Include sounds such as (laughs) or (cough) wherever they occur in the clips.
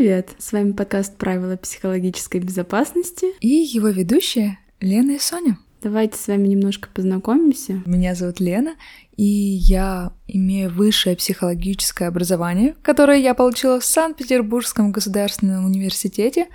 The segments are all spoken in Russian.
привет! С вами подкаст «Правила психологической безопасности» и его ведущие Лена и Соня. Давайте с вами немножко познакомимся. Меня зовут Лена, и я имею высшее психологическое образование, которое я получила в Санкт-Петербургском государственном университете,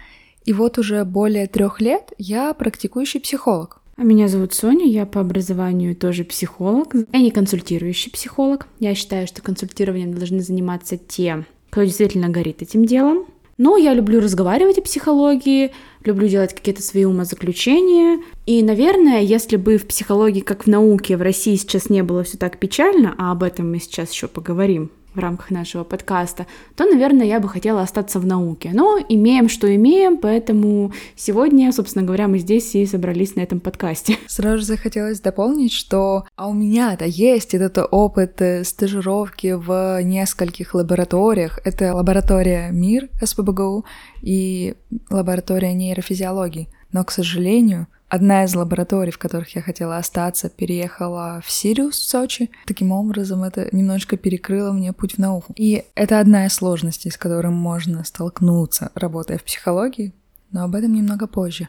и вот уже более трех лет я практикующий психолог. А меня зовут Соня, я по образованию тоже психолог. Я не консультирующий психолог. Я считаю, что консультированием должны заниматься те, кто действительно горит этим делом. Но я люблю разговаривать о психологии, люблю делать какие-то свои умозаключения. И, наверное, если бы в психологии, как в науке, в России сейчас не было все так печально, а об этом мы сейчас еще поговорим, в рамках нашего подкаста, то, наверное, я бы хотела остаться в науке. Но имеем, что имеем, поэтому сегодня, собственно говоря, мы здесь и собрались на этом подкасте. (laughs) Сразу захотелось дополнить, что а у меня-то есть этот опыт э, стажировки в нескольких лабораториях. Это лаборатория МИР СПБГУ и лаборатория нейрофизиологии. Но, к сожалению, Одна из лабораторий, в которых я хотела остаться, переехала в Сириус, в Сочи. Таким образом, это немножечко перекрыло мне путь в науку. И это одна из сложностей, с которой можно столкнуться, работая в психологии, но об этом немного позже.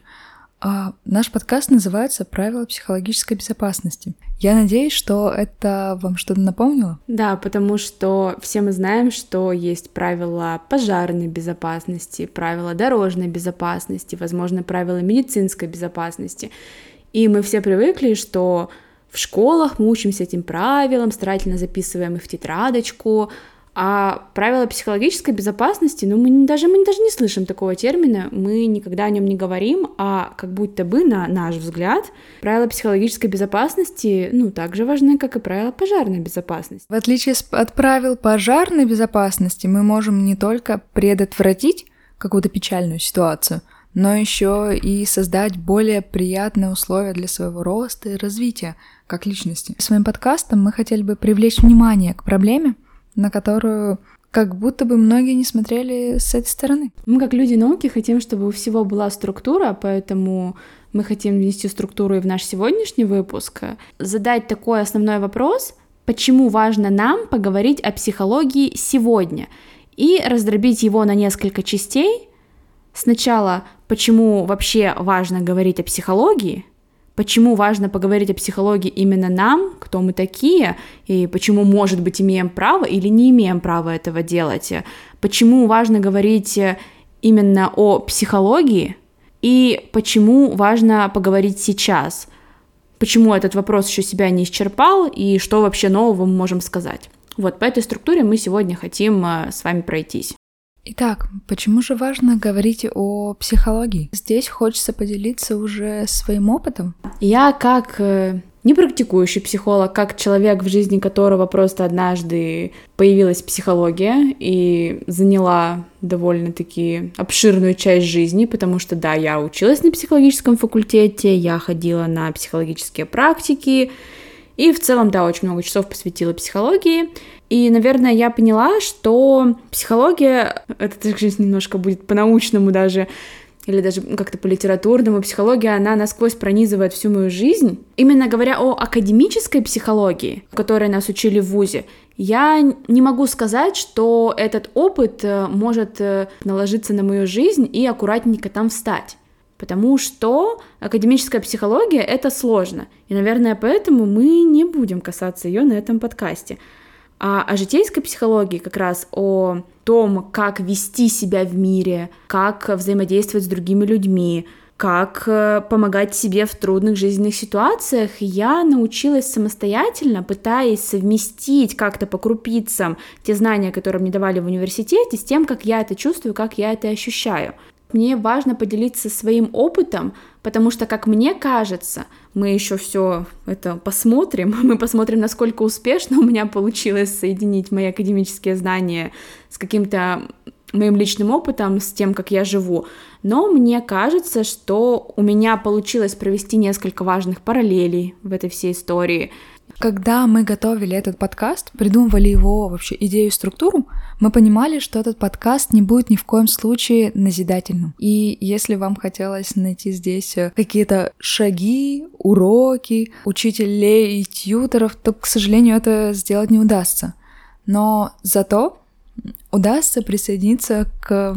А наш подкаст называется «Правила психологической безопасности». Я надеюсь, что это вам что-то напомнило? Да, потому что все мы знаем, что есть правила пожарной безопасности, правила дорожной безопасности, возможно, правила медицинской безопасности. И мы все привыкли, что в школах мы учимся этим правилам, старательно записываем их в тетрадочку, а правила психологической безопасности, ну, мы даже, мы даже не слышим такого термина, мы никогда о нем не говорим, а как будто бы, на наш взгляд, правила психологической безопасности, ну, так же важны, как и правила пожарной безопасности. В отличие от правил пожарной безопасности, мы можем не только предотвратить какую-то печальную ситуацию, но еще и создать более приятные условия для своего роста и развития как личности. Своим подкастом мы хотели бы привлечь внимание к проблеме, на которую как будто бы многие не смотрели с этой стороны. Мы, как люди науки, хотим, чтобы у всего была структура, поэтому мы хотим внести структуру и в наш сегодняшний выпуск. Задать такой основной вопрос, почему важно нам поговорить о психологии сегодня, и раздробить его на несколько частей. Сначала, почему вообще важно говорить о психологии — почему важно поговорить о психологии именно нам, кто мы такие, и почему, может быть, имеем право или не имеем права этого делать, почему важно говорить именно о психологии, и почему важно поговорить сейчас, почему этот вопрос еще себя не исчерпал, и что вообще нового мы можем сказать. Вот по этой структуре мы сегодня хотим э, с вами пройтись. Итак, почему же важно говорить о психологии? Здесь хочется поделиться уже своим опытом. Я как э, не практикующий психолог, как человек, в жизни которого просто однажды появилась психология и заняла довольно-таки обширную часть жизни, потому что, да, я училась на психологическом факультете, я ходила на психологические практики, и в целом, да, очень много часов посвятила психологии. И, наверное, я поняла, что психология, это также немножко будет по-научному даже, или даже как-то по литературному, психология, она насквозь пронизывает всю мою жизнь. Именно говоря о академической психологии, которой нас учили в ВУЗе, я не могу сказать, что этот опыт э, может э, наложиться на мою жизнь и аккуратненько там встать. Потому что академическая психология — это сложно. И, наверное, поэтому мы не будем касаться ее на этом подкасте. А о житейской психологии, как раз о том, как вести себя в мире, как взаимодействовать с другими людьми, как э, помогать себе в трудных жизненных ситуациях, я научилась самостоятельно, пытаясь совместить как-то по крупицам те знания, которые мне давали в университете, с тем, как я это чувствую, как я это ощущаю. Мне важно поделиться своим опытом, потому что, как мне кажется, мы еще все это посмотрим, (laughs) мы посмотрим, насколько успешно у меня получилось соединить мои академические знания с каким-то моим личным опытом, с тем, как я живу. Но мне кажется, что у меня получилось провести несколько важных параллелей в этой всей истории — когда мы готовили этот подкаст, придумывали его вообще идею и структуру, мы понимали, что этот подкаст не будет ни в коем случае назидательным. И если вам хотелось найти здесь э, какие-то шаги, уроки, учителей и тьютеров, то, к сожалению, это сделать не удастся. Но зато удастся присоединиться к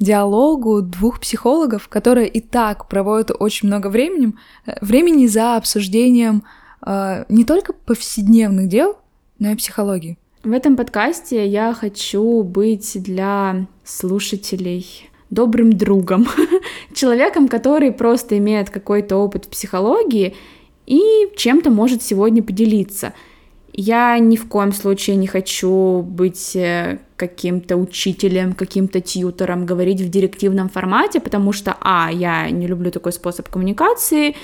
диалогу двух психологов, которые и так проводят очень много времени, э, времени за обсуждением не только повседневных дел, но и психологии. В этом подкасте я хочу быть для слушателей добрым другом, (laughs) человеком, который просто имеет какой-то опыт в психологии и чем-то может сегодня поделиться. Я ни в коем случае не хочу быть э, каким-то учителем, каким-то тьютором, говорить в директивном формате, потому что, а, я не люблю такой способ коммуникации,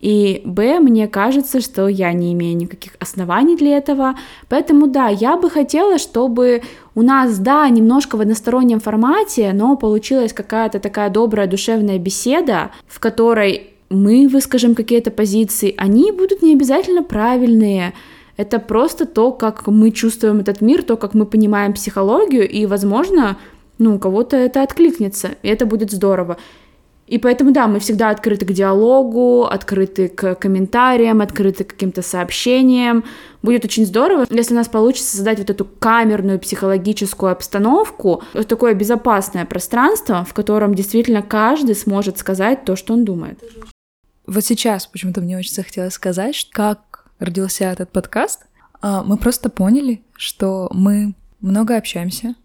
и Б, мне кажется, что я не имею никаких оснований для этого. Поэтому да, я бы хотела, чтобы у нас, да, немножко в одностороннем формате, но получилась какая-то такая добрая душевная беседа, в которой мы выскажем какие-то позиции, они будут не обязательно правильные, это просто то, как мы чувствуем этот мир, то, как мы понимаем психологию, и, возможно, ну, у кого-то это откликнется, и это будет здорово. И поэтому, да, мы всегда открыты к диалогу, открыты к комментариям, открыты к каким-то сообщениям. Будет очень здорово, если у нас получится создать вот эту камерную психологическую обстановку, вот такое безопасное пространство, в котором действительно каждый сможет сказать то, что он думает. Вот сейчас почему-то мне очень захотелось сказать, как родился этот подкаст. А, мы просто поняли, что мы много общаемся,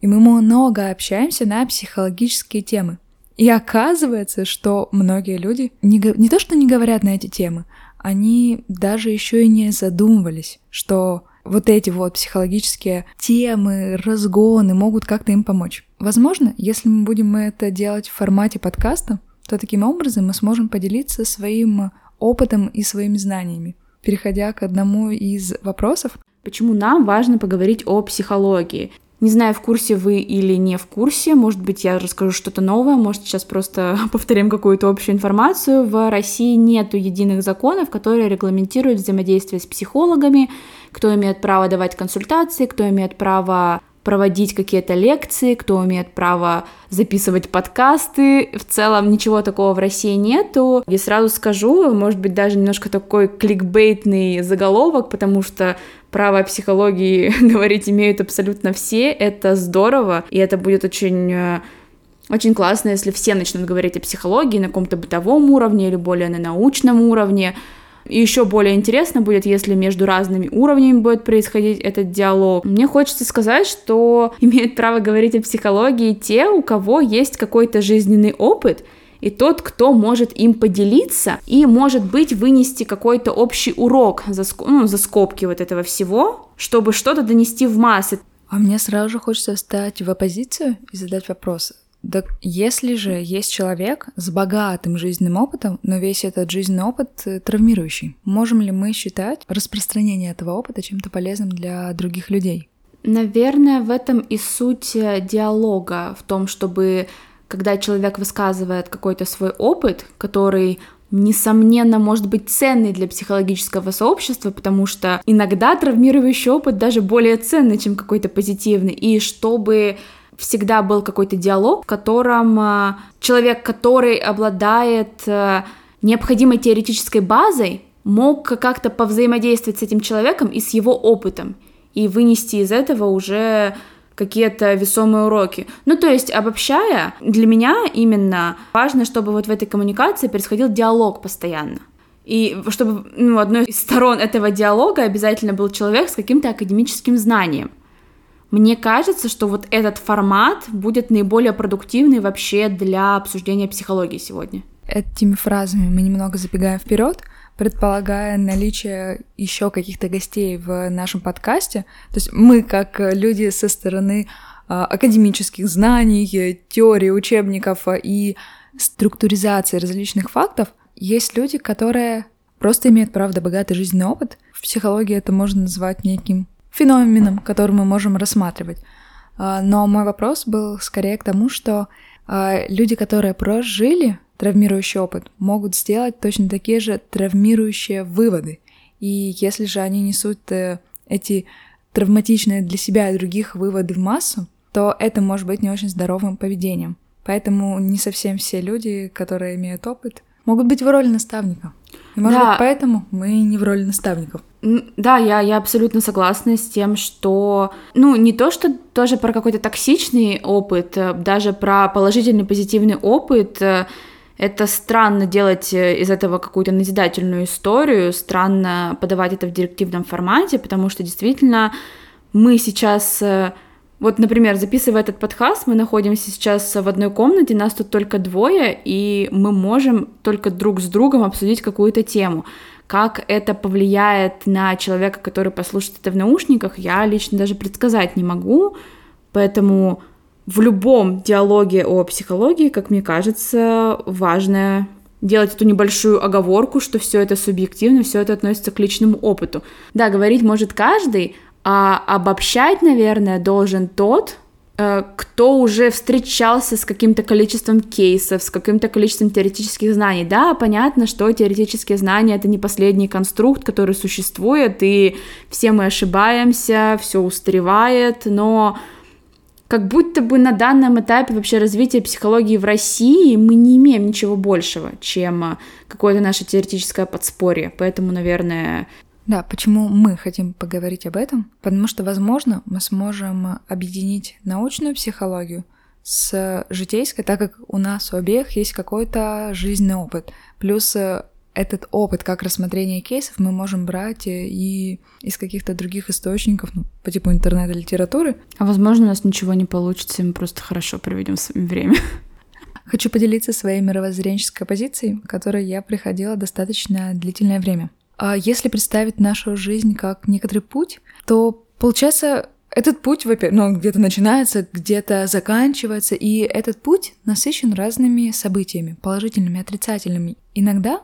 и мы много общаемся на психологические темы. И оказывается, что многие люди не, не то что не говорят на эти темы, они даже еще и не задумывались, что вот эти вот психологические темы, разгоны могут как-то им помочь. Возможно, если мы будем это делать в формате подкаста, то таким образом мы сможем поделиться своим опытом и своими знаниями. Переходя к одному из вопросов. Почему нам важно поговорить о психологии? Не знаю, в курсе вы или не в курсе, может быть, я расскажу что-то новое, может, сейчас просто (laughs) повторим какую-то общую информацию. В России нет единых законов, которые регламентируют взаимодействие с психологами, кто имеет право давать консультации, кто имеет право проводить какие-то лекции, кто имеет право записывать подкасты. В целом ничего такого в России нету. И сразу скажу, может быть, даже немножко такой кликбейтный заголовок, потому что право психологии (laughs) говорить имеют абсолютно все. Это здорово, и это будет очень э, очень классно, если все начнут говорить о психологии на каком-то бытовом уровне или более на научном уровне. И еще более интересно будет, если между разными уровнями будет происходить этот диалог. Мне хочется сказать, что (laughs) имеют право говорить о психологии те, у кого есть какой-то жизненный опыт, и тот, кто может им поделиться и, может быть, вынести какой-то общий урок за, ну, за скобки вот этого всего, чтобы что-то донести в массы. А мне сразу же хочется встать в оппозицию и задать вопрос. Да если же есть человек с богатым жизненным опытом, но весь этот жизненный опыт э, травмирующий, можем ли мы считать распространение этого опыта чем-то полезным для других людей? Наверное, в этом и суть э, диалога, в том, чтобы когда человек высказывает какой-то свой опыт, который несомненно, может быть ценный для психологического сообщества, потому что иногда травмирующий опыт даже более ценный, чем какой-то позитивный. И чтобы всегда был какой-то диалог, в котором э, человек, который обладает э, необходимой теоретической базой, мог как-то повзаимодействовать с этим человеком и с его опытом, и вынести из этого уже какие-то весомые уроки. Ну, то есть, обобщая, для меня именно важно, чтобы вот в этой коммуникации происходил диалог постоянно. И чтобы ну, одной из сторон этого диалога обязательно был человек с каким-то академическим знанием. Мне кажется, что вот этот формат будет наиболее продуктивный вообще для обсуждения психологии сегодня. Этими фразами мы немного забегаем вперед, предполагая наличие еще каких-то гостей в нашем подкасте. То есть мы, как люди со стороны а, академических знаний, теории, учебников и структуризации различных фактов, есть люди, которые просто имеют, правда, богатый жизненный опыт. В психологии это можно назвать неким феноменом, который мы можем рассматривать. А, но мой вопрос был скорее к тому, что люди, которые прожили травмирующий опыт, могут сделать точно такие же травмирующие выводы. И если же они несут э, эти травматичные для себя и других выводы в массу, то это может быть не очень здоровым поведением. Поэтому не совсем все люди, которые имеют опыт, могут быть в роли наставников. И, может да. быть, поэтому мы не в роли наставников. Да, я, я абсолютно согласна с тем, что, ну, не то, что тоже про какой-то токсичный опыт, э, даже про положительный, позитивный опыт, э, это странно делать э, из этого какую-то назидательную историю, странно подавать это в директивном формате, потому что действительно мы сейчас вот, например, записывая этот подкаст, мы находимся сейчас в одной комнате, нас тут только двое, и мы можем только друг с другом обсудить какую-то тему. Как это повлияет на человека, который послушает это в наушниках, я лично даже предсказать не могу. Поэтому в любом диалоге о психологии, как мне кажется, важно делать эту небольшую оговорку, что все это субъективно, все это относится к личному опыту. Да, говорить может каждый, а обобщать, наверное, должен тот, э, кто уже встречался с каким-то количеством кейсов, с каким-то количеством теоретических знаний. Да, понятно, что теоретические знания — это не последний конструкт, который существует, и все мы ошибаемся, все устаревает, но как будто бы на данном этапе вообще развития психологии в России мы не имеем ничего большего, чем какое-то наше теоретическое подспорье. Поэтому, наверное, да, почему мы хотим поговорить об этом? Потому что, возможно, мы сможем объединить научную психологию с житейской, так как у нас у обеих есть какой-то жизненный опыт. Плюс э, этот опыт, как рассмотрение кейсов, мы можем брать и из каких-то других источников, ну, по типу интернета, литературы. А возможно, у нас ничего не получится, и мы просто хорошо проведем с вами время. Хочу поделиться своей мировоззренческой позицией, к которой я приходила достаточно длительное время. А если представить нашу жизнь как некоторый путь, то получается этот путь, во-первых, ну, где-то начинается, где-то заканчивается, и этот путь насыщен разными событиями, положительными, отрицательными. Иногда,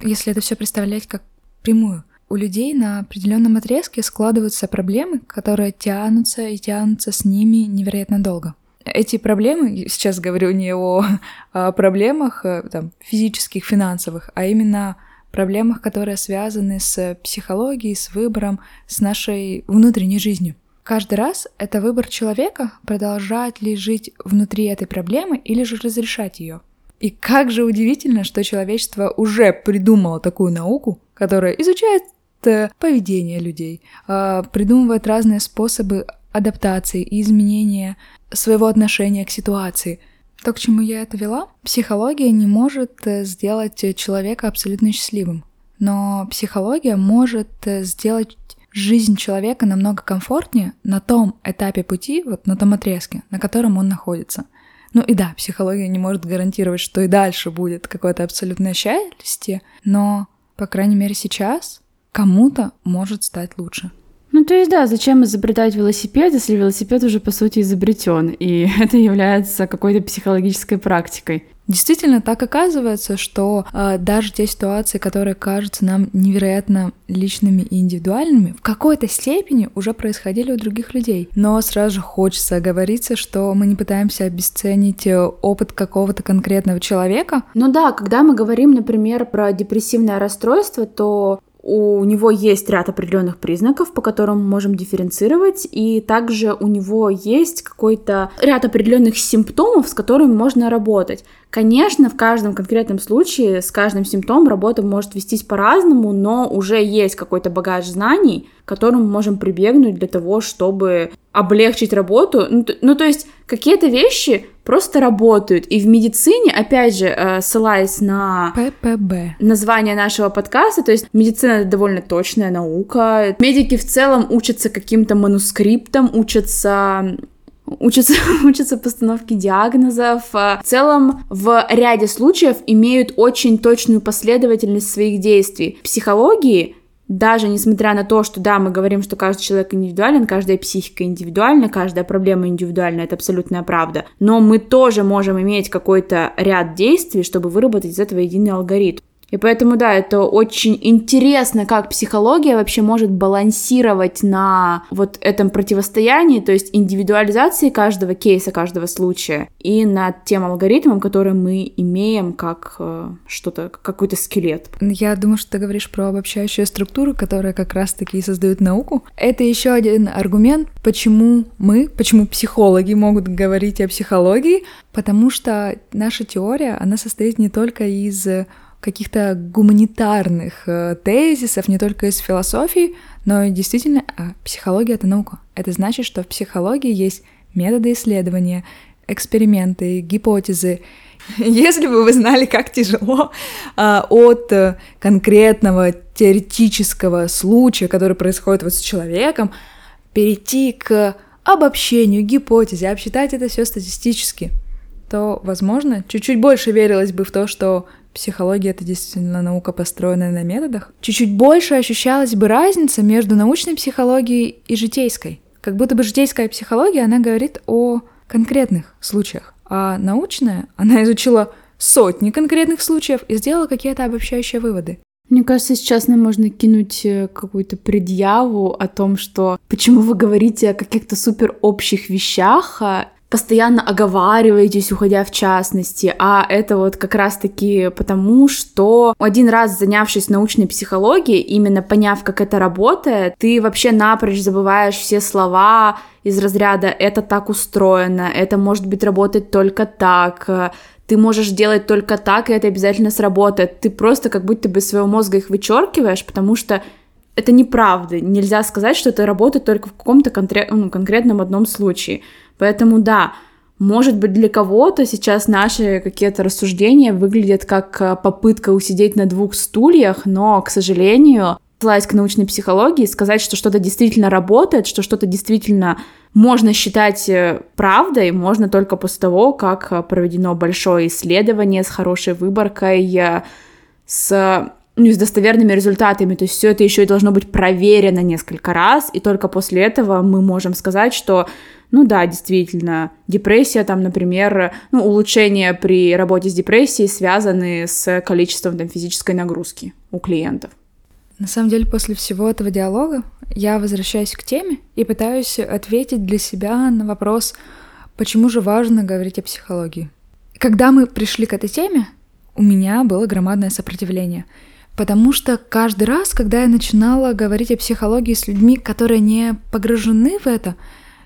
если это все представлять как прямую, у людей на определенном отрезке складываются проблемы, которые тянутся и тянутся с ними невероятно долго. Эти проблемы, сейчас говорю не о, (laughs) о проблемах э, там, физических, финансовых, а именно проблемах, которые связаны с психологией, с выбором, с нашей внутренней жизнью. Каждый раз это выбор человека, продолжать ли жить внутри этой проблемы или же разрешать ее. И как же удивительно, что человечество уже придумало такую науку, которая изучает э, поведение людей, а, придумывает разные способы адаптации и изменения своего отношения к ситуации – то, к чему я это вела, психология не может э, сделать человека абсолютно счастливым. Но психология может э, сделать жизнь человека намного комфортнее на том этапе пути, вот на том отрезке, на котором он находится. Ну и да, психология не может гарантировать, что и дальше будет какое-то абсолютное счастье, но, по крайней мере, сейчас кому-то может стать лучше. Ну, то есть, да, зачем изобретать велосипед, если велосипед уже, по сути, изобретен, и (laughs) это является какой-то психологической практикой. Действительно, так оказывается, что э, даже те ситуации, которые кажутся нам невероятно личными и индивидуальными, в какой-то степени уже происходили у других людей. Но сразу же хочется оговориться, что мы не пытаемся обесценить э, опыт какого-то конкретного человека. Ну да, когда мы говорим, например, про депрессивное расстройство, то у него есть ряд определенных признаков, по которым мы можем дифференцировать, и также у него есть какой-то ряд определенных симптомов, с которыми можно работать. Конечно, в каждом конкретном случае с каждым симптомом работа может вестись по-разному, но уже есть какой-то багаж знаний, к которому мы можем прибегнуть для того, чтобы облегчить работу. Ну, то, ну, то есть какие-то вещи просто работают. И в медицине, опять же, э, ссылаясь на ППБ. название нашего подкаста, то есть медицина это довольно точная наука. Медики в целом учатся каким-то манускриптам, учатся учатся, (laughs) учатся постановке диагнозов. В целом, в ряде случаев имеют очень точную последовательность своих действий. В психологии даже несмотря на то, что да, мы говорим, что каждый человек индивидуален, каждая психика индивидуальна, каждая проблема индивидуальна, это абсолютная правда, но мы тоже можем иметь какой-то ряд действий, чтобы выработать из этого единый алгоритм. И поэтому, да, это очень интересно, как психология вообще может балансировать на вот этом противостоянии, то есть индивидуализации каждого кейса, каждого случая, и над тем алгоритмом, который мы имеем как э, что-то, какой-то скелет. Я думаю, что ты говоришь про обобщающую структуру, которая как раз-таки и создает науку. Это еще один аргумент, почему мы, почему психологи могут говорить о психологии, потому что наша теория, она состоит не только из каких-то гуманитарных э, тезисов, не только из философии, но действительно а, психология — это наука. Это значит, что в психологии есть методы исследования, эксперименты, гипотезы. (laughs) Если бы вы знали, как тяжело а, от э, конкретного теоретического случая, который происходит вот с человеком, перейти к обобщению, гипотезе, обсчитать это все статистически, то, возможно, чуть-чуть больше верилось бы в то, что психология — это действительно наука, построенная на методах, чуть-чуть больше ощущалась бы разница между научной психологией и житейской. Как будто бы житейская психология, она говорит о конкретных случаях, а научная, она изучила сотни конкретных случаев и сделала какие-то обобщающие выводы. Мне кажется, сейчас нам можно кинуть э, какую-то предъяву о том, что почему вы говорите о каких-то супер общих вещах, а постоянно оговариваетесь, уходя в частности, а это вот как раз-таки потому, что один раз занявшись научной психологией, именно поняв, как это работает, ты вообще напрочь забываешь все слова из разряда «это так устроено», «это может быть работать только так», ты можешь делать только так, и это обязательно сработает. Ты просто как будто бы своего мозга их вычеркиваешь, потому что это неправда. Нельзя сказать, что это работает только в каком-то конкрет, ну, конкретном одном случае. Поэтому да, может быть, для кого-то сейчас наши какие-то рассуждения выглядят как э, попытка усидеть на двух стульях, но, к сожалению, ссылаясь к научной психологии, сказать, что что-то действительно работает, что что-то действительно можно считать э, правдой, можно только после того, как э, проведено большое исследование с хорошей выборкой, с ну, с достоверными результатами. То есть все это еще и должно быть проверено несколько раз, и только после этого мы можем сказать, что ну да, действительно, депрессия там, например, ну, улучшения при работе с депрессией связаны с количеством там физической нагрузки у клиентов. На самом деле, после всего этого диалога я возвращаюсь к теме и пытаюсь ответить для себя на вопрос, почему же важно говорить о психологии. Когда мы пришли к этой теме, у меня было громадное сопротивление — Потому что каждый раз, когда я начинала говорить о психологии с людьми, которые не погружены в это,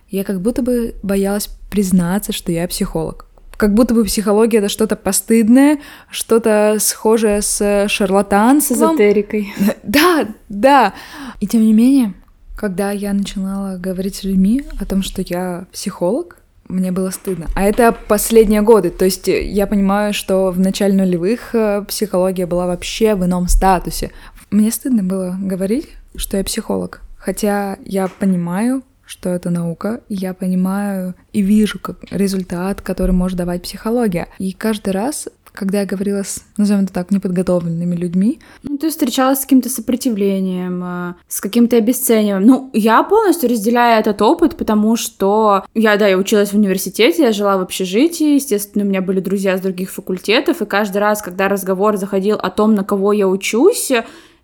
я как будто бы боялась признаться, что я психолог. Как будто бы психология это что-то постыдное, что-то схожее с шарлатанством. С эзотерикой. (laughs) Да, да. И тем не менее, когда я начинала говорить с людьми о том, что я психолог, мне было стыдно. А это последние годы. То есть э, я понимаю, что в начале нулевых э, психология была вообще в ином статусе. Мне стыдно было говорить, что я психолог. Хотя я понимаю, что это наука, и я понимаю и вижу как результат, который может давать психология. И каждый раз когда я говорила с, назовем это так, неподготовленными людьми. Ну, ты встречалась с каким-то сопротивлением, э, с каким-то обесцениванием. Ну, я полностью разделяю этот опыт, потому что я, да, я училась в университете, я жила в общежитии, естественно, у меня были друзья с других факультетов, и каждый раз, когда разговор заходил о том, на кого я учусь,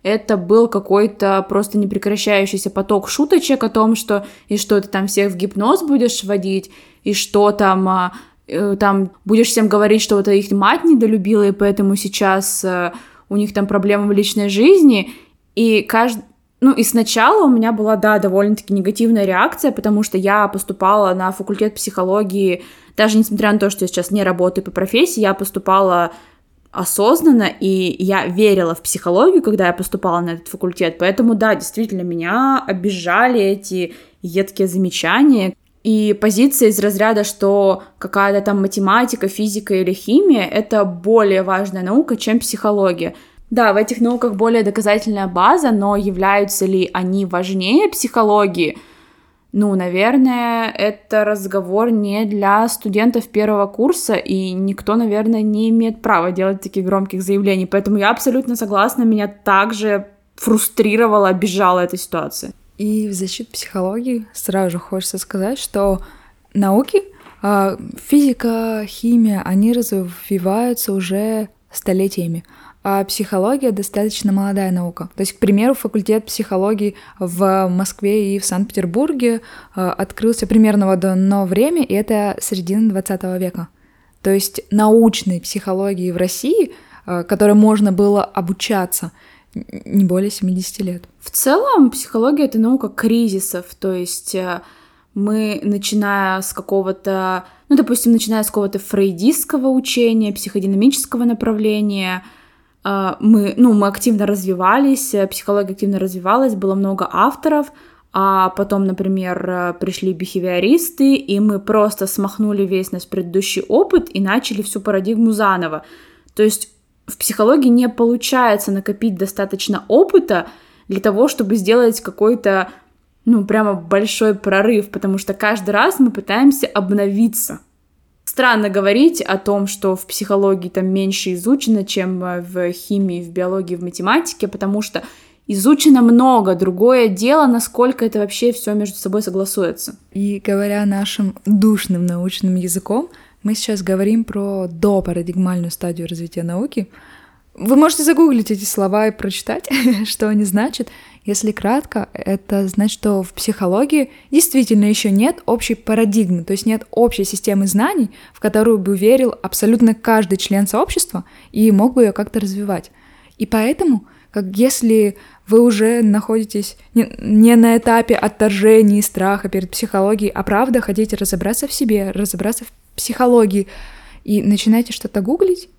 это был какой-то просто непрекращающийся поток шуточек о том, что и что ты там всех в гипноз будешь вводить, и что там а, там будешь всем говорить, что вот их мать недолюбила, и поэтому сейчас э, у них там проблемы в личной жизни, и каждый ну и сначала у меня была, да, довольно-таки негативная реакция, потому что я поступала на факультет психологии, даже несмотря на то, что я сейчас не работаю по профессии, я поступала осознанно, и я верила в психологию, когда я поступала на этот факультет. Поэтому, да, действительно, меня обижали эти едкие замечания, и позиция из разряда, что какая-то там математика, физика или химия — это более важная наука, чем психология. Да, в этих науках более доказательная база, но являются ли они важнее психологии? Ну, наверное, это разговор не для студентов первого курса, и никто, наверное, не имеет права делать таких громких заявлений. Поэтому я абсолютно согласна, меня также фрустрировала, обижала эта ситуация. И в защиту психологии сразу же хочется сказать, что науки, а, физика, химия, они развиваются уже столетиями. а психология достаточно молодая наука. То есть, к примеру, факультет психологии в Москве и в Санкт-Петербурге э, открылся примерно в одно время, и это середина 20 века. То есть научной психологии в России, э, которой можно было обучаться, не более 70 лет. В целом, психология — это наука кризисов, то есть э, мы, начиная с какого-то, ну, допустим, начиная с какого-то фрейдистского учения, психодинамического направления, э, мы, ну, мы активно развивались, э, психология активно развивалась, было много авторов, а потом, например, пришли бихевиористы, и мы просто смахнули весь наш предыдущий опыт и начали всю парадигму заново. То есть в психологии не получается накопить достаточно опыта для того, чтобы сделать какой-то, ну, прямо большой прорыв, потому что каждый раз мы пытаемся обновиться. Странно говорить о том, что в психологии там меньше изучено, чем в химии, в биологии, в математике, потому что изучено много. Другое дело, насколько это вообще все между собой согласуется. И говоря нашим душным научным языком, мы сейчас говорим про допарадигмальную стадию развития науки. Вы можете загуглить эти слова и прочитать, (laughs) что они значат. Если кратко, это значит, что в психологии действительно еще нет общей парадигмы, то есть нет общей системы знаний, в которую бы верил абсолютно каждый член сообщества и мог бы ее как-то развивать. И поэтому, как если вы уже находитесь не, на этапе отторжения и страха перед психологией, а правда хотите разобраться в себе, разобраться в психологии и начинаете что-то гуглить,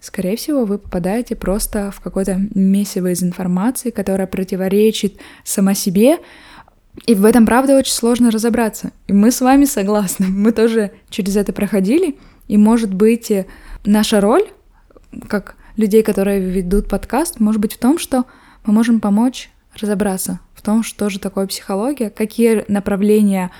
скорее всего, вы попадаете просто в какое-то месиво из информации, которая противоречит сама себе, и в этом, правда, очень сложно разобраться. И мы с вами согласны, мы тоже через это проходили, и, может быть, наша роль, как людей, которые ведут подкаст, может быть в том, что мы можем помочь разобраться в том, что же такое психология, какие направления,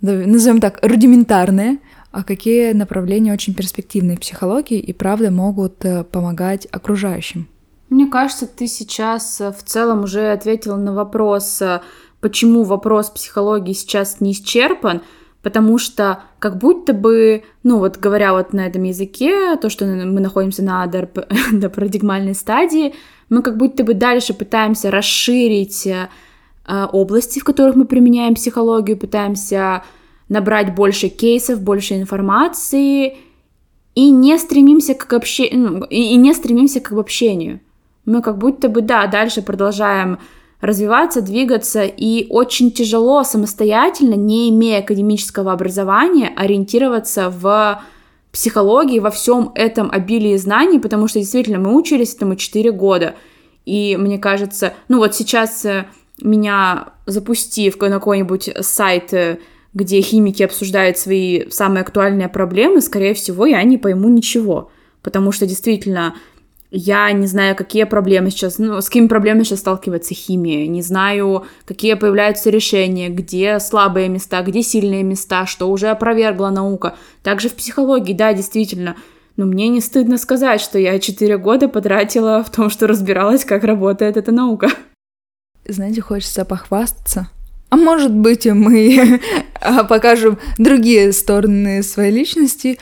назовем так, рудиментарные, а какие направления очень перспективные в психологии и правда могут э, помогать окружающим? Мне кажется, ты сейчас э, в целом уже ответила на вопрос, э, почему вопрос психологии сейчас не исчерпан, потому что как будто бы, ну вот говоря вот на этом языке, то, что мы находимся (laughs) на парадигмальной стадии, мы как будто бы дальше пытаемся расширить области, в которых мы применяем психологию, пытаемся набрать больше кейсов, больше информации и не стремимся к общению, ну, и не стремимся к обобщению. Мы как будто бы, да, дальше продолжаем развиваться, двигаться, и очень тяжело самостоятельно, не имея академического образования, ориентироваться в психологии, во всем этом обилии знаний, потому что действительно мы учились этому 4 года. И мне кажется, ну вот сейчас э, меня запустив на какой-нибудь сайт э, где химики обсуждают свои самые актуальные проблемы, скорее всего, я не пойму ничего. Потому что действительно я не знаю, какие проблемы сейчас, ну, с какими проблемами сейчас сталкивается химия, не знаю, какие появляются решения, где слабые места, где сильные места, что уже опровергла наука. Также в психологии, да, действительно, но мне не стыдно сказать, что я 4 года потратила в том, что разбиралась, как работает эта наука. Знаете, хочется похвастаться, а может быть, мы (laughs) покажем другие стороны своей личности.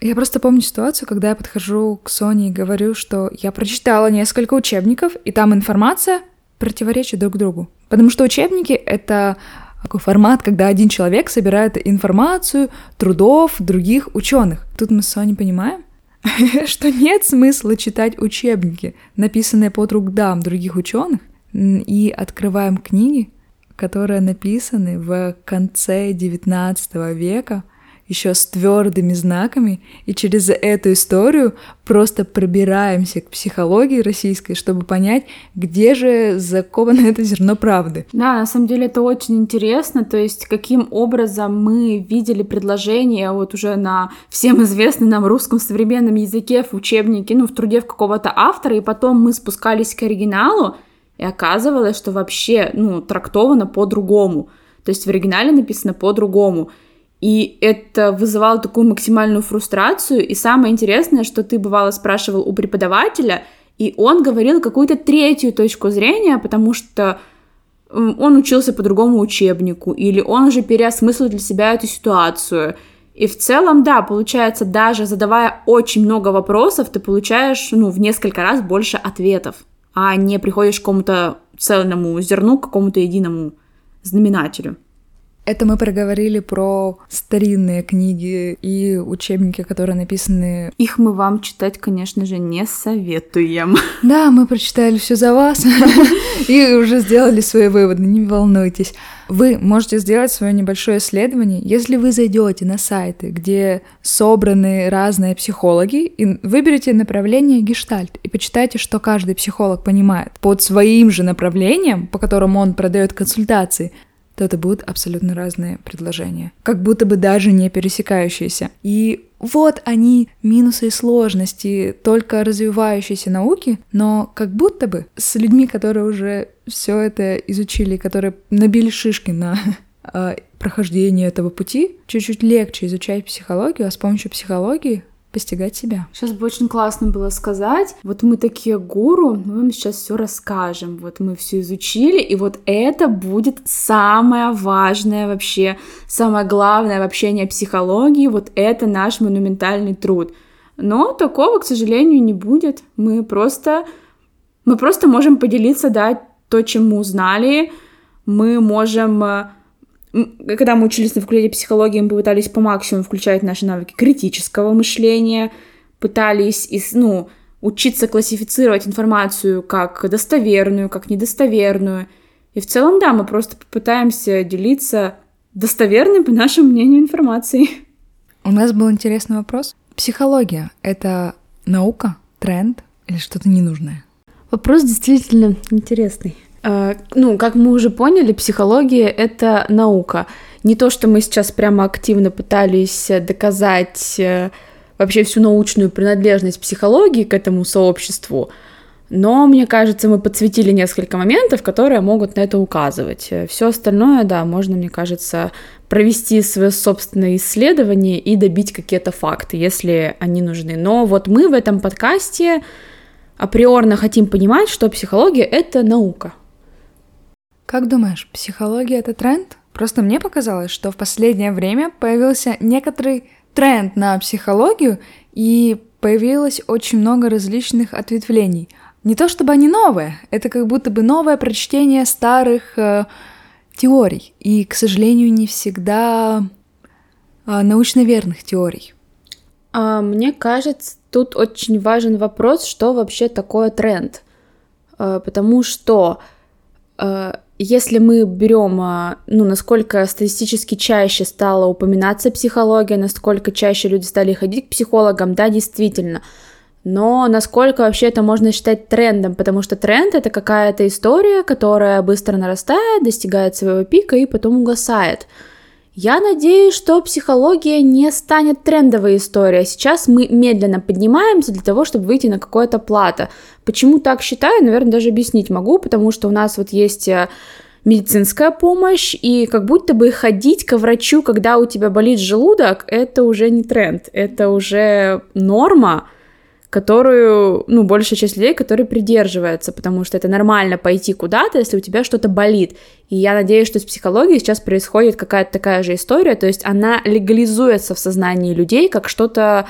Я просто помню ситуацию, когда я подхожу к Соне и говорю, что я прочитала несколько учебников, и там информация противоречит друг другу. Потому что учебники — это такой формат, когда один человек собирает информацию трудов других ученых. Тут мы с Соней понимаем, (laughs) что нет смысла читать учебники, написанные по трудам других ученых, и открываем книги, которые написаны в конце XIX века, еще с твердыми знаками, и через эту историю просто пробираемся к психологии российской, чтобы понять, где же заковано это зерно правды. Да, на самом деле это очень интересно, то есть каким образом мы видели предложение вот уже на всем известном нам русском современном языке в учебнике, ну, в труде какого-то автора, и потом мы спускались к оригиналу, и оказывалось, что вообще, ну, трактовано по-другому. То есть в оригинале написано по-другому. И это вызывало такую максимальную фрустрацию. И самое интересное, что ты бывало спрашивал у преподавателя, и он говорил какую-то третью точку зрения, потому что он учился по другому учебнику, или он уже переосмыслил для себя эту ситуацию. И в целом, да, получается, даже задавая очень много вопросов, ты получаешь, ну, в несколько раз больше ответов, а не приходишь к какому-то цельному зерну, к какому-то единому знаменателю. Это мы проговорили про старинные книги и учебники, которые написаны. Их мы вам читать, конечно же, не советуем. (laughs) Да, мы прочитали все за вас (laughs) и уже сделали свои выводы, не волнуйтесь. Вы можете сделать свое небольшое исследование, если вы зайдете на сайты, где собраны разные психологи, и выберете направление гештальт и почитайте, что каждый психолог понимает под своим же направлением, по которому он продает консультации, то это будут абсолютно разные предложения, как будто бы даже не пересекающиеся. И вот они, минусы и сложности только развивающейся науки, но как будто бы с людьми, которые уже все это изучили, которые набили шишки на (laughs) э, прохождение этого пути, чуть-чуть легче изучать психологию, а с помощью психологии постигать себя. Сейчас бы очень классно было сказать, вот мы такие гуру, мы вам сейчас все расскажем, вот мы все изучили, и вот это будет самое важное вообще, самое главное в общении психологии, вот это наш монументальный труд. Но такого, к сожалению, не будет. Мы просто, мы просто можем поделиться, да, то, чем мы узнали, мы можем э, когда мы учились на факультете психологии, мы пытались по максимуму включать наши навыки критического мышления, пытались ну, учиться классифицировать информацию как достоверную, как недостоверную. И в целом, да, мы просто попытаемся делиться достоверной, по нашему мнению, информацией. У нас был интересный вопрос. Психология — это наука, тренд или что-то ненужное? Вопрос действительно интересный. Э, ну, как мы уже поняли, психология — это наука. Не то, что мы сейчас прямо активно пытались доказать э, вообще всю научную принадлежность психологии к этому сообществу, но, мне кажется, мы подсветили несколько моментов, которые могут на это указывать. Все остальное, да, можно, мне кажется, провести свое собственное исследование и добить какие-то факты, если они нужны. Но вот мы в этом подкасте априорно хотим понимать, что психология — это наука. Как думаешь, психология это тренд? Просто мне показалось, что в последнее время появился некоторый тренд на психологию, и появилось очень много различных ответвлений. Не то чтобы они новые, это как будто бы новое прочтение старых э, теорий, и, к сожалению, не всегда э, научно верных теорий. А, мне кажется, тут очень важен вопрос, что вообще такое тренд, э, потому что э, если мы берем, а, ну, насколько статистически чаще стала упоминаться психология, насколько чаще люди стали ходить к психологам, да, действительно. Но насколько вообще это можно считать трендом, потому что тренд это какая-то история, которая быстро нарастает, достигает своего пика и потом угасает. Я надеюсь, что психология не станет трендовой историей. Сейчас мы медленно поднимаемся для того, чтобы выйти на какое-то плато. Почему так считаю, наверное, даже объяснить могу, потому что у нас вот есть э, медицинская помощь, и как будто бы ходить к врачу, когда у тебя болит желудок, это уже не тренд, это уже норма, которую, ну, большая часть людей, которые придерживаются, потому что это нормально пойти куда-то, если у тебя что-то болит. И я надеюсь, что с психологией сейчас происходит какая-то такая же история, то есть она легализуется в сознании людей как что-то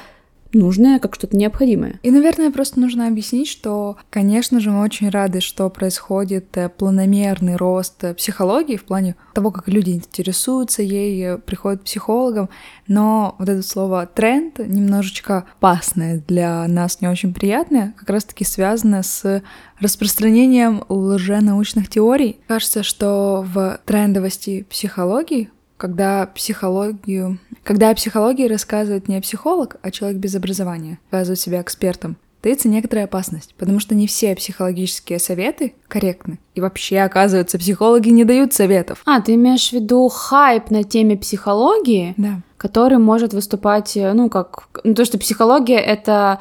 нужное, как что-то необходимое. И, наверное, просто нужно объяснить, что, конечно же, мы очень рады, что происходит э, планомерный рост э, психологии в плане того, как люди интересуются ей, э, приходят к психологам, но вот это слово «тренд» немножечко опасное для нас, не очень приятное, как раз-таки связано с распространением лженаучных теорий. Кажется, что в трендовости психологии когда психологию, когда о психологии рассказывает не психолог, а человек без образования, показывает себя экспертом, таится некоторая опасность, потому что не все психологические советы корректны. И вообще, оказывается, психологи не дают советов. А, ты имеешь в виду хайп на теме психологии, да. который может выступать, ну, как... Ну, то, что психология — это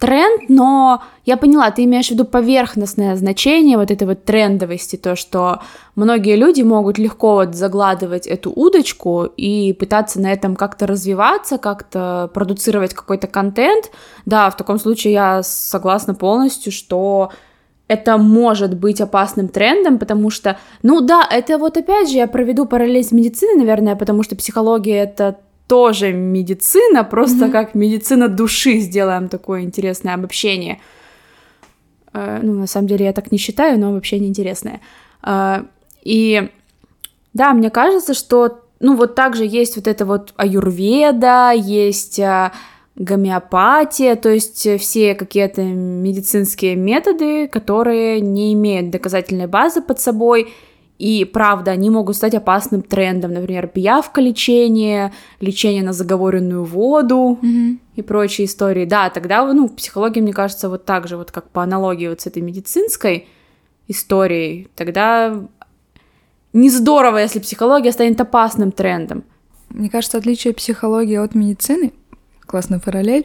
тренд, но я поняла, ты имеешь в виду поверхностное значение вот этой вот трендовости, то, что многие люди могут легко вот загладывать эту удочку и пытаться на этом как-то развиваться, как-то продуцировать какой-то контент. Да, в таком случае я согласна полностью, что это может быть опасным трендом, потому что, ну да, это вот опять же я проведу параллель с медициной, наверное, потому что психология это тоже медицина, просто mm-hmm. как медицина души сделаем такое интересное обобщение. Э, ну, на самом деле я так не считаю, но вообще неинтересное. Э, и да, мне кажется, что, ну, вот также есть вот это вот аюрведа, есть э, гомеопатия, то есть все какие-то медицинские методы, которые не имеют доказательной базы под собой, и правда, они могут стать опасным трендом, например, пиявка лечение, лечение на заговоренную воду mm-hmm. и прочие истории. Да, тогда, ну, психология, мне кажется, вот так же, вот как по аналогии вот с этой медицинской историей, тогда не здорово, если психология станет опасным трендом. Мне кажется, отличие психологии от медицины, классная параллель,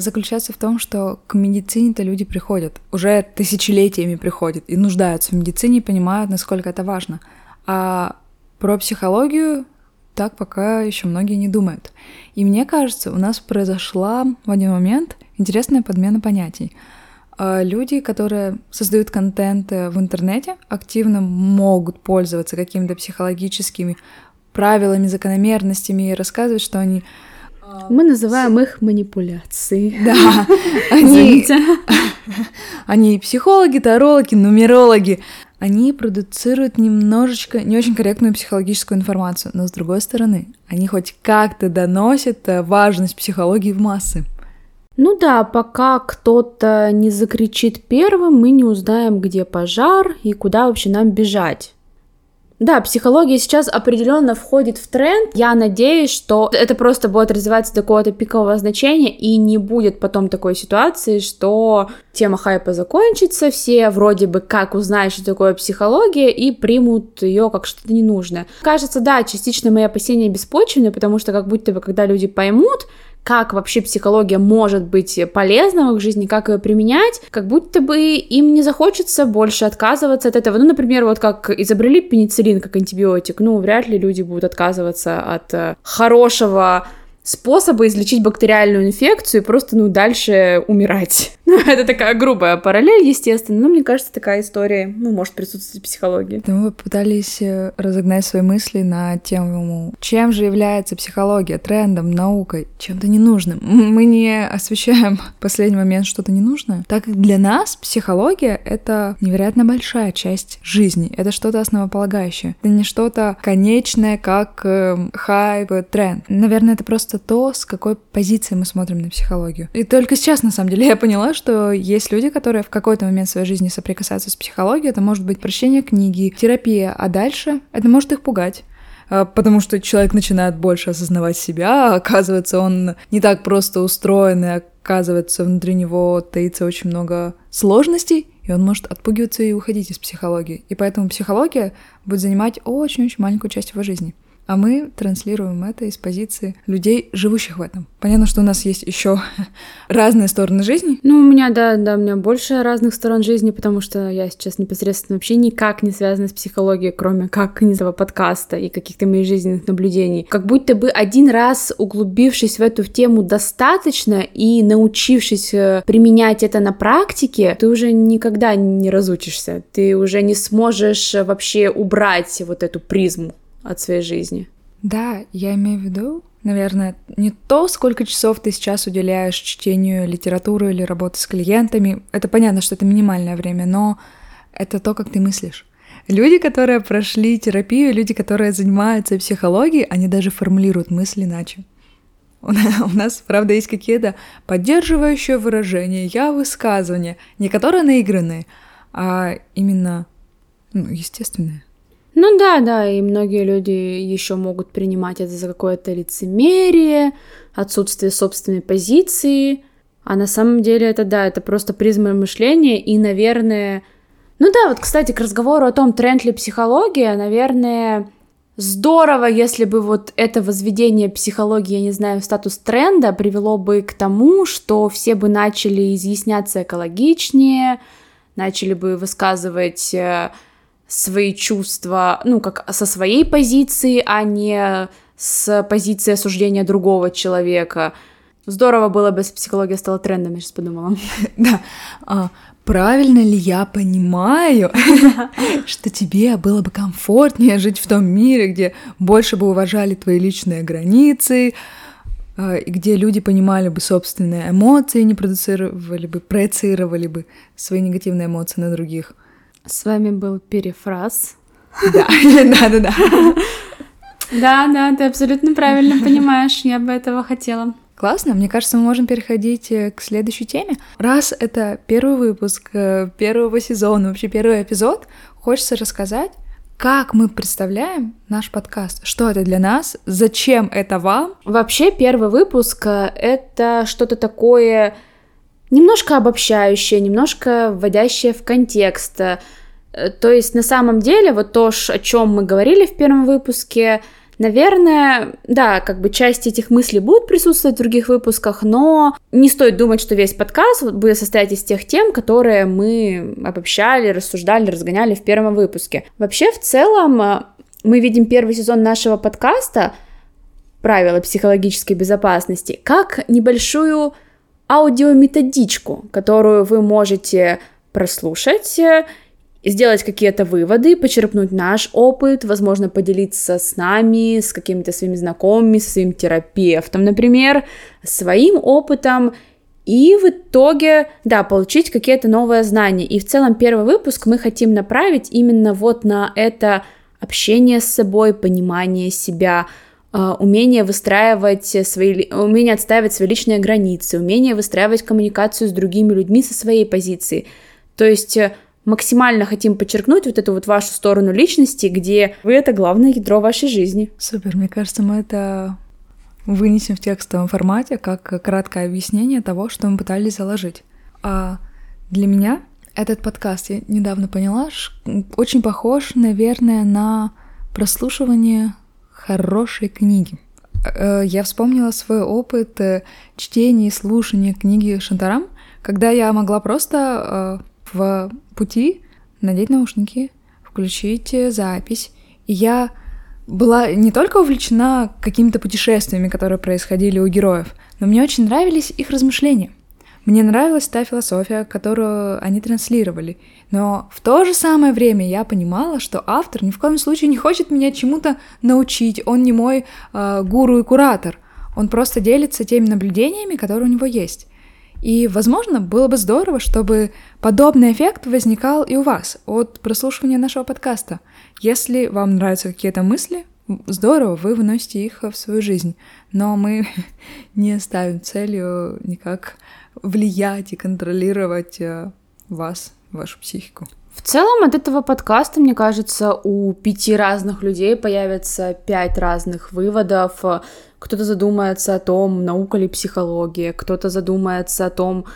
заключается в том, что к медицине-то люди приходят, уже тысячелетиями приходят и нуждаются в медицине понимают, насколько это важно. А про психологию так пока еще многие не думают. И мне кажется, у нас произошла в один момент интересная подмена понятий. А, люди, которые создают контент э, в интернете, активно могут пользоваться какими-то психологическими правилами, закономерностями и рассказывать, что они мы называем их манипуляции. Да, (laughs) они, они психологи, тарологи, нумерологи. Они продуцируют немножечко не очень корректную психологическую информацию, но с другой стороны, они хоть как-то доносят э, важность психологии в массы. Ну да, пока кто-то не закричит первым, мы не узнаем, где пожар и куда вообще нам бежать. Да, психология сейчас определенно входит в тренд. Я надеюсь, что это просто будет развиваться до какого-то пикового значения и не будет потом такой ситуации, что тема хайпа закончится, все вроде бы как узнают, что такое психология, и примут ее как что-то ненужное. Кажется, да, частично мои опасения беспочвенны, потому что как будто бы, когда люди поймут, как вообще психология может быть полезна в их жизни, как ее применять, как будто бы им не захочется больше отказываться от этого. Ну, например, вот как изобрели пенициллин как антибиотик, ну, вряд ли люди будут отказываться от э, хорошего способа излечить бактериальную инфекцию и просто, ну, дальше умирать. (laughs) Ну, это такая грубая параллель, естественно, но мне кажется, такая история, ну, может присутствовать в психологии. Мы попытались э, разогнать свои мысли на тему, чем же является психология, трендом, наукой, чем-то ненужным. (laughs) Мы не освещаем в последний момент что-то ненужное, так как для нас психология — это невероятно большая часть жизни, это что-то основополагающее, это не что-то конечное, как э, хайп, тренд. Наверное, это просто то, с какой позиции мы смотрим на психологию. И только сейчас, на самом деле, (laughs) я поняла, что есть люди, которые в какой-то момент своей жизни соприкасаются с психологией. Это может быть прочтение книги, терапия, а дальше это может их пугать а, потому что человек начинает больше осознавать себя, а оказывается, он не так просто устроен, и оказывается, внутри него таится очень много сложностей, и он может отпугиваться и уходить из психологии. И поэтому психология будет занимать очень-очень маленькую часть его жизни а мы транслируем это из позиции людей, живущих в этом. Понятно, что у нас есть еще (laughs) разные стороны жизни. Ну, у меня, да, да, у меня больше разных сторон жизни, потому что я сейчас непосредственно вообще никак не связана с психологией, кроме как этого подкаста и каких-то моих жизненных наблюдений. Как будто бы один раз углубившись в эту тему достаточно и научившись э, применять это на практике, ты уже никогда не разучишься, ты уже не сможешь вообще убрать вот эту призму от своей жизни. Да, я имею в виду, наверное, не то, сколько часов ты сейчас уделяешь чтению литературы или работе с клиентами. Это понятно, что это минимальное время, но это то, как ты мыслишь. Люди, которые прошли терапию, люди, которые занимаются психологией, они даже формулируют мысли иначе. У нас, правда, есть какие-то поддерживающие выражения, я высказывания, не которые наигранные, а именно, ну, естественные. Ну да, да, и многие люди еще могут принимать это за какое-то лицемерие, отсутствие собственной позиции. А на самом деле это да, это просто призма мышления и, наверное... Ну да, вот, кстати, к разговору о том, тренд ли психология, наверное, здорово, если бы вот это возведение психологии, я не знаю, в статус тренда привело бы к тому, что все бы начали изъясняться экологичнее, начали бы высказывать э, свои чувства, ну, как со своей позиции, а не с позиции осуждения другого человека. Здорово было бы, если психология стала трендом, я сейчас подумала. (laughs) Да. А, правильно ли я понимаю, (laughs) что тебе было бы комфортнее жить в том мире, где больше бы уважали твои личные границы, э, где люди понимали бы собственные эмоции, не продуцировали бы, проецировали бы свои негативные эмоции на других. С вами был перефраз. (laughs) Да, да, да, да. Да, да, ты абсолютно правильно понимаешь, я бы этого хотела. Классно, мне кажется, мы можем переходить э, к следующей теме. Раз это первый выпуск э, первого сезона, вообще первый эпизод, хочется рассказать, как мы представляем наш подкаст, что это для нас, зачем это вам. Вообще первый выпуск э, — это что-то такое немножко обобщающее, немножко вводящее в контекст. То есть на самом деле вот то, о чем мы говорили в первом выпуске — Наверное, да, как бы часть этих мыслей будут присутствовать в других выпусках, но не стоит думать, что весь подкаст будет состоять из тех тем, которые мы обобщали, рассуждали, разгоняли в первом выпуске. Вообще, в целом, э, мы видим первый сезон нашего подкаста «Правила психологической безопасности» как небольшую аудиометодичку, которую вы можете прослушать э, сделать какие-то выводы, почерпнуть наш опыт, возможно, поделиться с нами, с какими-то своими знакомыми, с своим терапевтом, например, своим опытом, и в итоге, да, получить какие-то новые знания. И в целом первый выпуск мы хотим направить именно вот на это общение с собой, понимание себя, умение выстраивать свои, умение отстаивать свои личные границы, умение выстраивать коммуникацию с другими людьми со своей позиции. То есть э, максимально хотим подчеркнуть вот эту вот вашу сторону личности, где вы — это главное ядро вашей жизни. Супер, мне кажется, мы это вынесем в текстовом формате как краткое объяснение того, что мы пытались заложить. А для меня этот подкаст, я недавно поняла, очень похож, наверное, на прослушивание хорошей книги. Э, я вспомнила свой опыт э, чтения и слушания книги Шантарам, когда я могла просто э, в пути надеть наушники, включить запись. И я была не только увлечена какими-то путешествиями, которые происходили у героев, но мне очень нравились их размышления. Мне нравилась та философия, которую они транслировали. Но в то же самое время я понимала, что автор ни в коем случае не хочет меня чему-то научить. Он не мой э, гуру и куратор. Он просто делится теми наблюдениями, которые у него есть. И, возможно, было бы здорово, чтобы подобный эффект возникал и у вас от прослушивания нашего подкаста. Если вам нравятся какие-то мысли, здорово, вы выносите их в свою жизнь. Но мы (laughs) не ставим целью никак влиять и контролировать э, вас, вашу психику. В целом от этого подкаста, мне кажется, у пяти разных людей появится пять разных выводов. Кто-то задумается о том, наука ли психология, кто-то задумается о том,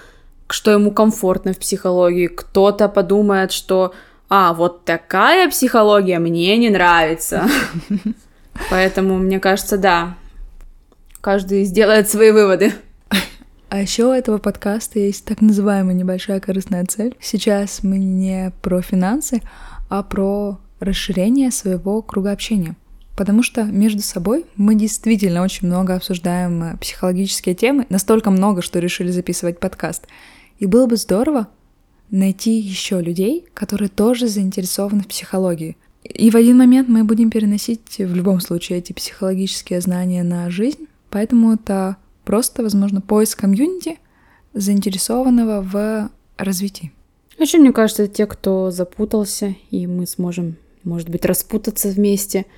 что ему комфортно в психологии, кто-то подумает, что «А, вот такая психология мне не нравится». (laughs) Поэтому, мне кажется, да, каждый сделает свои выводы. А еще у этого подкаста есть так называемая небольшая корыстная цель. Сейчас мы не про финансы, а про расширение своего круга общения. Потому что между собой мы действительно очень много обсуждаем э, психологические темы, настолько много, что решили записывать подкаст. И было бы здорово найти еще людей, которые тоже заинтересованы в психологии. И в один момент мы будем переносить в любом случае эти психологические знания на жизнь, поэтому это Просто, возможно, поиск комьюнити, заинтересованного в развитии. Еще, мне кажется, те, кто запутался, и мы сможем, может быть, распутаться вместе –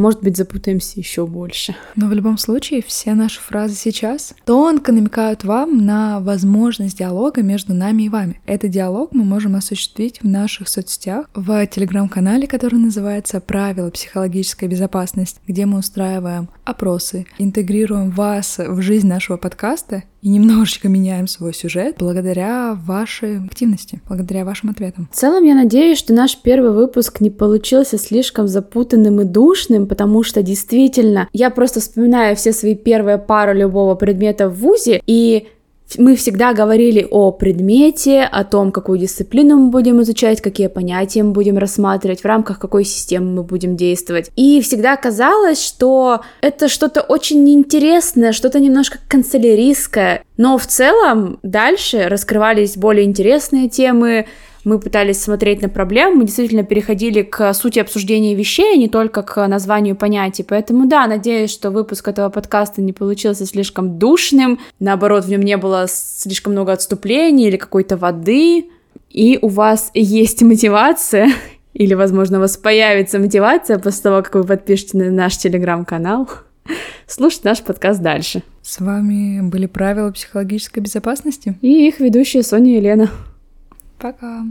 может быть, запутаемся еще больше. Но в любом случае, все наши фразы сейчас тонко намекают вам на возможность диалога между нами и вами. Этот диалог мы можем осуществить в наших соцсетях, в телеграм-канале, который называется «Правила психологической безопасности», где мы устраиваем опросы, интегрируем вас в жизнь нашего подкаста и немножечко меняем свой сюжет благодаря вашей активности, благодаря вашим ответам. В целом, я надеюсь, что наш первый выпуск не получился слишком запутанным и душным, потому что действительно, я просто вспоминаю все свои первые пары любого предмета в ВУЗе, и мы всегда говорили о предмете, о том, какую дисциплину мы будем изучать, какие понятия мы будем рассматривать, в рамках какой системы мы будем действовать. И всегда казалось, что это что-то очень неинтересное, что-то немножко канцеляристское. Но в целом дальше раскрывались более интересные темы, мы пытались смотреть на проблему, мы действительно переходили к сути обсуждения вещей, а не только к названию понятий. Поэтому да, надеюсь, что выпуск этого подкаста не получился слишком душным, наоборот, в нем не было слишком много отступлений или какой-то воды, и у вас есть мотивация, (laughs) или, возможно, у вас появится мотивация после того, как вы подпишете на наш телеграм-канал, (laughs) слушать наш подкаст дальше. С вами были правила психологической безопасности и их ведущие Соня и Елена. Пока.